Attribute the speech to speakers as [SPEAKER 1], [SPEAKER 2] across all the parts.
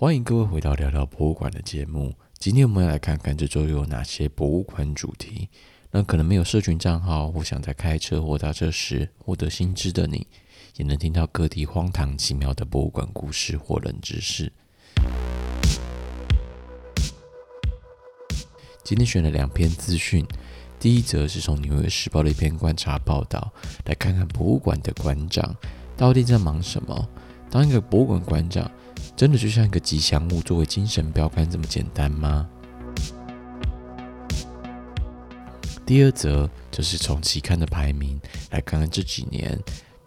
[SPEAKER 1] 欢迎各位回到聊聊博物馆的节目。今天我们要来看看这周有哪些博物馆主题。那可能没有社群账号，或想在开车或搭车时获得新知的你，也能听到各地荒唐奇妙的博物馆故事或冷知识。今天选了两篇资讯，第一则是从《纽约时报》的一篇观察报道，来看看博物馆的馆长到底在忙什么。当一个博物馆馆长，真的就像一个吉祥物作为精神标杆这么简单吗？第二则则是从期刊的排名来看看这几年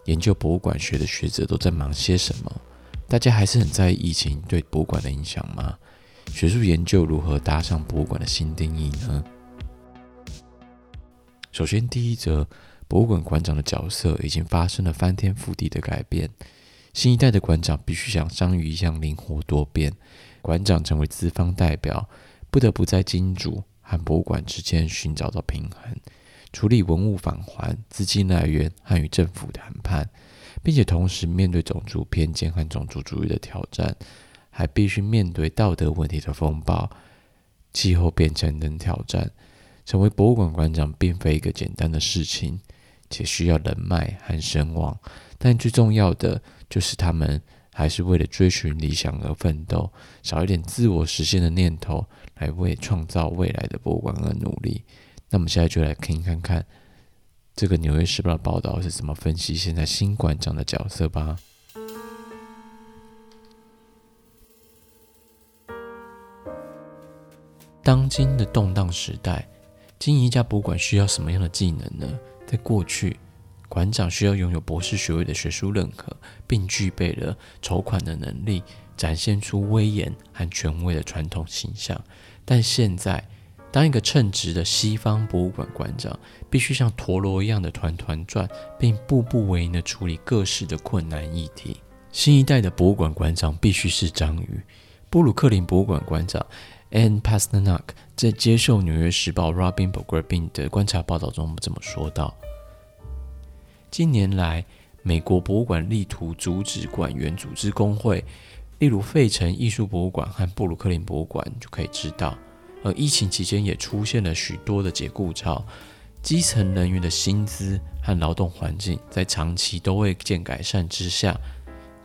[SPEAKER 1] 研究博物馆学的学者都在忙些什么。大家还是很在意疫情对博物馆的影响吗？学术研究如何搭上博物馆的新定义呢？首先，第一则，博物馆馆长的角色已经发生了翻天覆地的改变。新一代的馆长必须像章鱼一样灵活多变。馆长成为资方代表，不得不在金主和博物馆之间寻找到平衡，处理文物返还、资金来源和与政府谈判，并且同时面对种族偏见和种族主义的挑战，还必须面对道德问题的风暴、气候变迁等挑战。成为博物馆馆长并非一个简单的事情，且需要人脉和声望。但最重要的就是他们还是为了追寻理想而奋斗，少一点自我实现的念头，来为创造未来的博物馆而努力。那么现在就来听看看这个《纽约时报》的报道是怎么分析现在新馆长的角色吧。当今的动荡时代，经营一家博物馆需要什么样的技能呢？在过去，馆长需要拥有博士学位的学术认可，并具备了筹款的能力，展现出威严和权威的传统形象。但现在，当一个称职的西方博物馆馆长，必须像陀螺一样的团团转，并步步为营地处理各式的困难议题。新一代的博物馆馆长必须是章鱼。布鲁克林博物馆馆长 Anne Pasternak 在接受《纽约时报》Robin Pogrebin 的观察报道中这么说道。近年来，美国博物馆力图阻止馆员组织工会，例如费城艺术博物馆和布鲁克林博物馆就可以知道。而疫情期间也出现了许多的解雇潮，基层人员的薪资和劳动环境在长期都未见改善之下，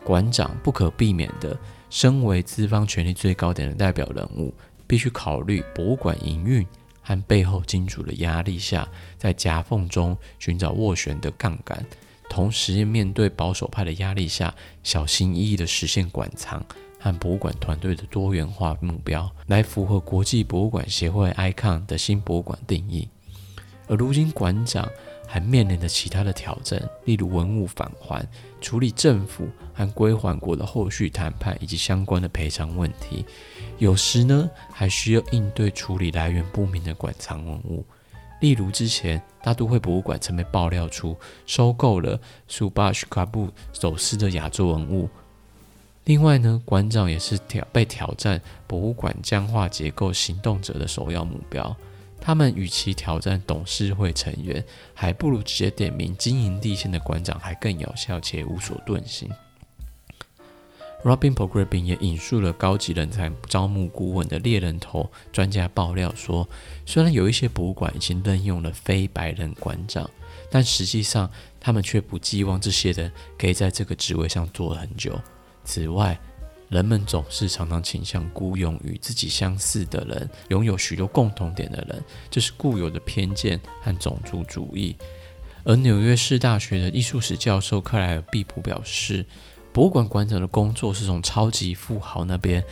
[SPEAKER 1] 馆长不可避免的，身为资方权力最高点的代表人物，必须考虑博物馆营运。和背后金主的压力下，在夹缝中寻找斡旋的杠杆，同时面对保守派的压力下，小心翼翼地实现馆藏和博物馆团队的多元化目标，来符合国际博物馆协会 ICON 的新博物馆定义。而如今馆长还面临着其他的挑战，例如文物返还、处理政府和归还国的后续谈判以及相关的赔偿问题。有时呢，还需要应对处理来源不明的馆藏文物，例如之前大都会博物馆曾被爆料出收购了苏巴什卡布走私的亚洲文物。另外呢，馆长也是挑被挑战博物馆僵化结构行动者的首要目标。他们与其挑战董事会成员，还不如直接点名经营地线的馆长还更有效且无所遁形。Robin Pogrebin 也引述了高级人才招募顾问的猎人头专家爆料说，虽然有一些博物馆已经任用了非白人馆长，但实际上他们却不寄望这些人可以在这个职位上做很久。此外，人们总是常常倾向雇佣与自己相似的人，拥有许多共同点的人，这是固有的偏见和种族主义。而纽约市大学的艺术史教授克莱尔·毕普表示，博物馆馆长的工作是从超级富豪那边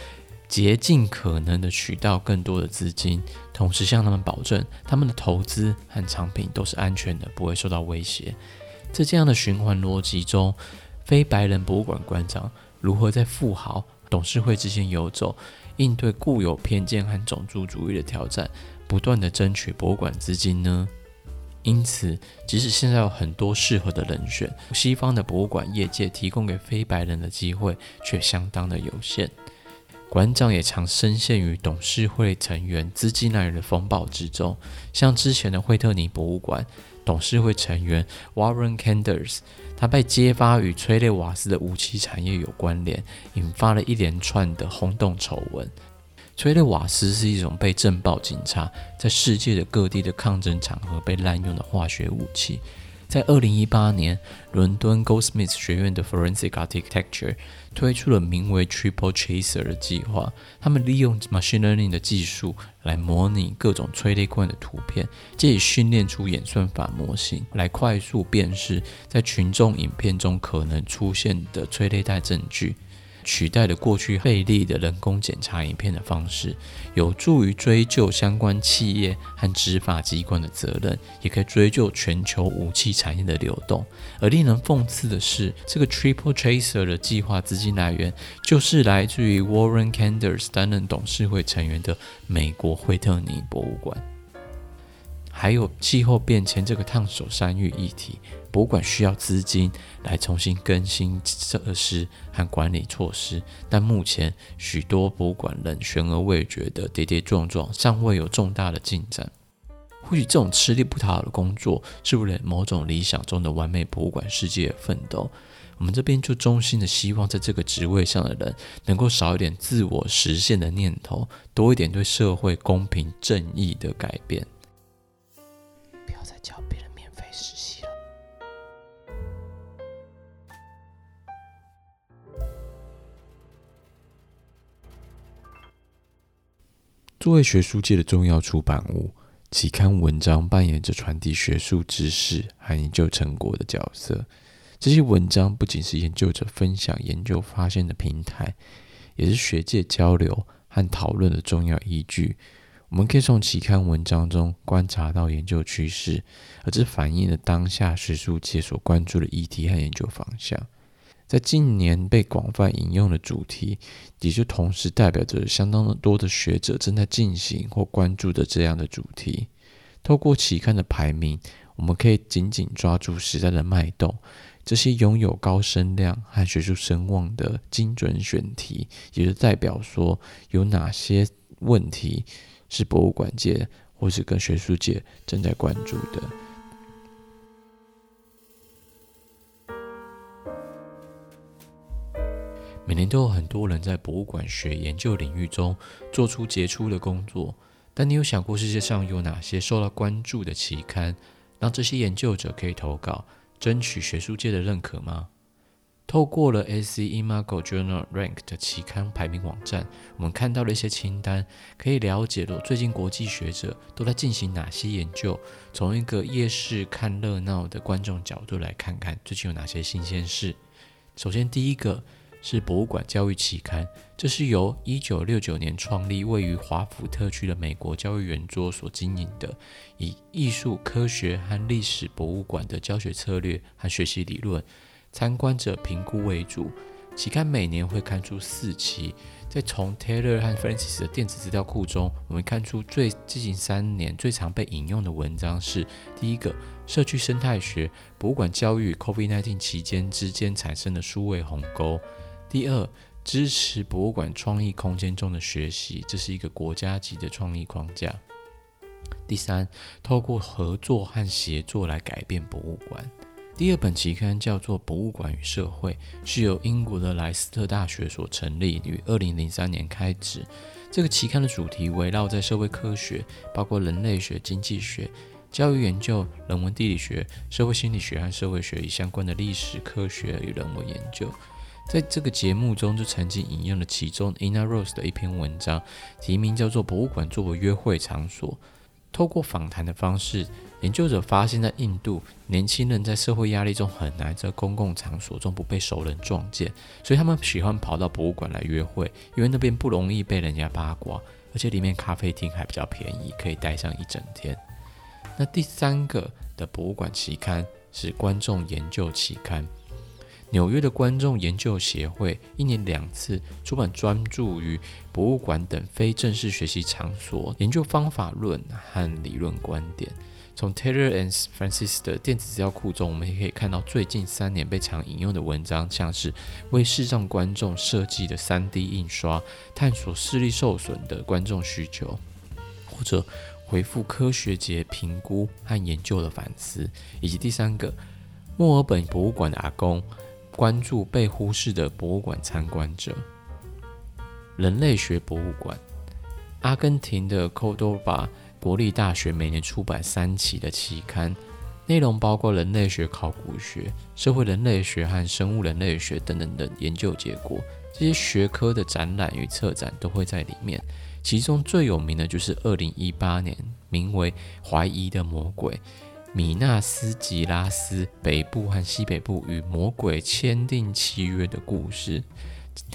[SPEAKER 1] 竭尽可能的取到更多的资金，同时向他们保证他们的投资和产品都是安全的，不会受到威胁。在这样的循环逻辑中，非白人博物馆馆长如何在富豪董事会之间游走，应对固有偏见和种族主义的挑战，不断的争取博物馆资金呢？因此，即使现在有很多适合的人选，西方的博物馆业界提供给非白人的机会却相当的有限。馆长也常深陷于董事会成员资金来源的风暴之中，像之前的惠特尼博物馆，董事会成员 Warren Canders，他被揭发与催泪瓦斯的武器产业有关联，引发了一连串的轰动丑闻。催泪瓦斯是一种被政报警察在世界的各地的抗争场合被滥用的化学武器。在二零一八年，伦敦 Goldsmiths 学院的 Forensic Architecture 推出了名为 Triple Chaser 的计划。他们利用 Machine Learning 的技术来模拟各种催泪罐的图片，借以训练出演算法模型，来快速辨识在群众影片中可能出现的催泪弹证据。取代了过去费力的人工检查影片的方式，有助于追究相关企业和执法机关的责任，也可以追究全球武器产业的流动。而令人讽刺的是，这个 Triple Chaser 的计划资金来源就是来自于 Warren Canders 担任董事会成员的美国惠特尼博物馆。还有气候变迁这个烫手山芋议题，博物馆需要资金来重新更新设施和管理措施，但目前许多博物馆仍悬而未决的跌跌撞撞，尚未有重大的进展。或许这种吃力不讨好的工作，是为了某种理想中的完美博物馆世界奋斗。我们这边就衷心的希望，在这个职位上的人能够少一点自我实现的念头，多一点对社会公平正义的改变。叫别人免费实习了作为学术界的重要出版物，期刊文章扮演着传递学术知识和研究成果的角色。这些文章不仅是研究者分享研究发现的平台，也是学界交流和讨论的重要依据。我们可以从期刊文章中观察到研究趋势，而这反映了当下学术界所关注的议题和研究方向。在近年被广泛引用的主题，也就同时代表着相当的多的学者正在进行或关注的这样的主题。透过期刊的排名，我们可以紧紧抓住时代的脉动。这些拥有高声量和学术声望的精准选题，也就代表说有哪些问题是博物馆界或是跟学术界正在关注的。每年都有很多人在博物馆学研究领域中做出杰出的工作，但你有想过世界上有哪些受到关注的期刊，让这些研究者可以投稿，争取学术界的认可吗？透过了 SC Imago Journal Rank 的期刊排名网站，我们看到了一些清单，可以了解了最近国际学者都在进行哪些研究。从一个夜市看热闹的观众角度来看看最近有哪些新鲜事。首先，第一个。是博物馆教育期刊，这是由一九六九年创立、位于华府特区的美国教育圆桌所经营的，以艺术、科学和历史博物馆的教学策略和学习理论、参观者评估为主。期刊每年会刊出四期。在从 Taylor 和 Francis 的电子资料库中，我们看出最近三年最常被引用的文章是：第一个，社区生态学，博物馆教育 COVID-19 期间之间产生的数位鸿沟。第二，支持博物馆创意空间中的学习，这是一个国家级的创意框架。第三，透过合作和协作来改变博物馆。第二本期刊叫做《博物馆与社会》，是由英国的莱斯特大学所成立，于二零零三年开始。这个期刊的主题围绕在社会科学，包括人类学、经济学、教育研究、人文地理学、社会心理学和社会学与相关的历史、科学与人文研究。在这个节目中，就曾经引用了其中 Ina Rose 的一篇文章，题名叫做《博物馆作为约会场所》。透过访谈的方式，研究者发现，在印度，年轻人在社会压力中很难在公共场所中不被熟人撞见，所以他们喜欢跑到博物馆来约会，因为那边不容易被人家八卦，而且里面咖啡厅还比较便宜，可以待上一整天。那第三个的博物馆期刊是观众研究期刊。纽约的观众研究协会一年两次出版专注于博物馆等非正式学习场所研究方法论和理论观点。从 Taylor and Francis 的电子资料库中，我们也可以看到最近三年被常引用的文章，像是为视障观众设计的 3D 印刷，探索视力受损的观众需求，或者回复科学节评估和研究的反思，以及第三个，墨尔本博物馆的阿公关注被忽视的博物馆参观者。人类学博物馆，阿根廷的科多巴国立大学每年出版三期的期刊，内容包括人类学、考古学、社会人类学和生物人类学等等的研究结果。这些学科的展览与策展都会在里面。其中最有名的就是二零一八年名为《怀疑的魔鬼》，米纳斯吉拉斯北部和西北部与魔鬼签订契约的故事。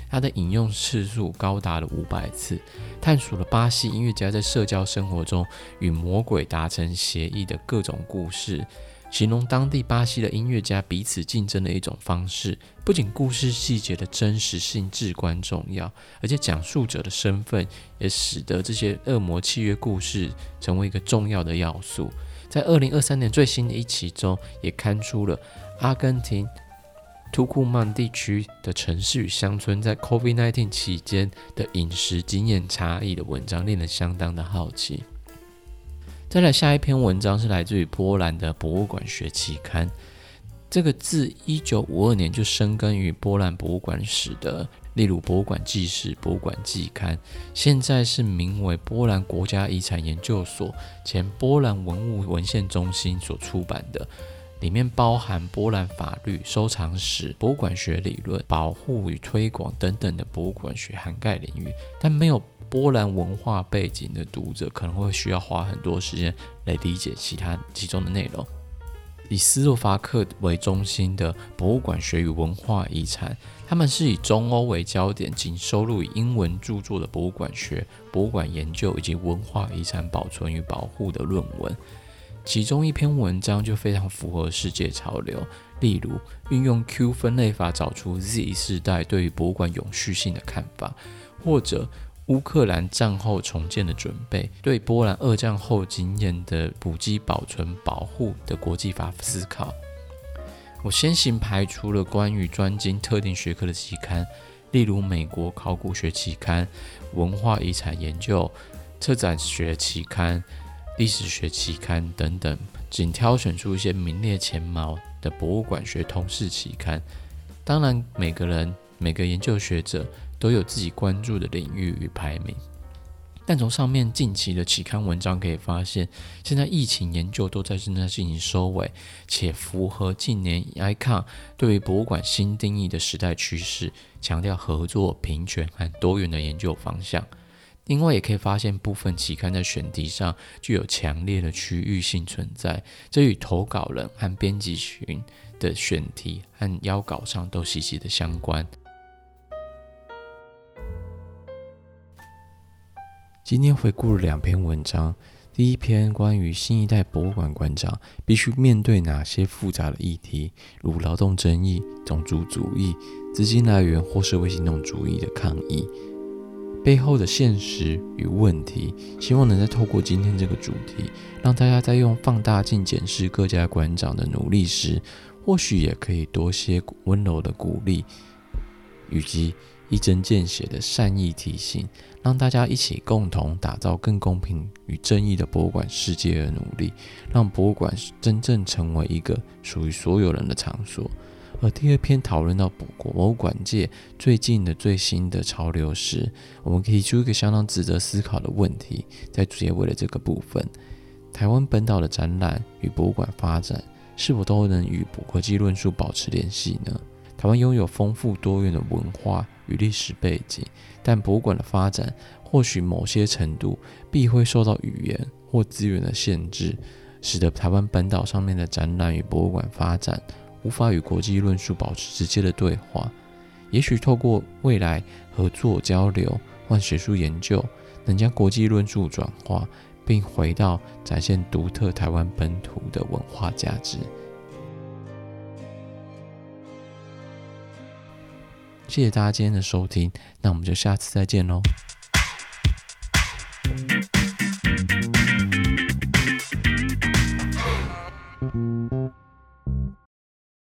[SPEAKER 1] 它的引用次数高达了五百次，探索了巴西音乐家在社交生活中与魔鬼达成协议的各种故事，形容当地巴西的音乐家彼此竞争的一种方式。不仅故事细节的真实性至关重要，而且讲述者的身份也使得这些恶魔契约故事成为一个重要的要素。在二零二三年最新的一期中，也刊出了阿根廷。图库曼地区的城市与乡村在 COVID-19 期间的饮食经验差异的文章，令人相当的好奇。再来下一篇文章是来自于波兰的博物馆学期刊，这个自一九五二年就深耕于波兰博物馆史的，例如博物馆纪事、博物馆季刊，现在是名为波兰国家遗产研究所前波兰文物文献中心所出版的。里面包含波兰法律、收藏史、博物馆学理论、保护与推广等等的博物馆学涵盖领域，但没有波兰文化背景的读者可能会需要花很多时间来理解其他其中的内容。以斯洛伐克为中心的博物馆学与文化遗产，他们是以中欧为焦点，仅收录以英文著作的博物馆学、博物馆研究以及文化遗产保存与保护的论文。其中一篇文章就非常符合世界潮流，例如运用 Q 分类法找出 Z 世代对于博物馆永续性的看法，或者乌克兰战后重建的准备，对波兰二战后经验的古迹保存保护的国际法思考。我先行排除了关于专精特定学科的期刊，例如美国考古学期刊、文化遗产研究、策展学期刊。历史学期刊等等，仅挑选出一些名列前茅的博物馆学通事期刊。当然，每个人、每个研究学者都有自己关注的领域与排名。但从上面近期的期刊文章可以发现，现在疫情研究都在正在进行收尾，且符合近年 ICON 对于博物馆新定义的时代趋势，强调合作、平权和多元的研究方向。另外，也可以发现部分期刊在选题上具有强烈的区域性存在，这与投稿人和编辑群的选题和邀稿上都息息的相关。今天回顾了两篇文章，第一篇关于新一代博物馆馆长必须面对哪些复杂的议题，如劳动争议、种族主义、资金来源或社会行动主义的抗议。背后的现实与问题，希望能再透过今天这个主题，让大家在用放大镜检视各家馆长的努力时，或许也可以多些温柔的鼓励，以及一针见血的善意提醒，让大家一起共同打造更公平与正义的博物馆世界而努力，让博物馆真正成为一个属于所有人的场所。而第二篇讨论到博物馆界最近的最新的潮流时，我们可以提出一个相当值得思考的问题，在结尾的这个部分，台湾本岛的展览与博物馆发展是否都能与国际论述保持联系呢？台湾拥有丰富多元的文化与历史背景，但博物馆的发展或许某些程度必会受到语言或资源的限制，使得台湾本岛上面的展览与博物馆发展。无法与国际论述保持直接的对话，也许透过未来合作交流或学术研究，能将国际论述转化，并回到展现独特台湾本土的文化价值。谢谢大家今天的收听，那我们就下次再见喽。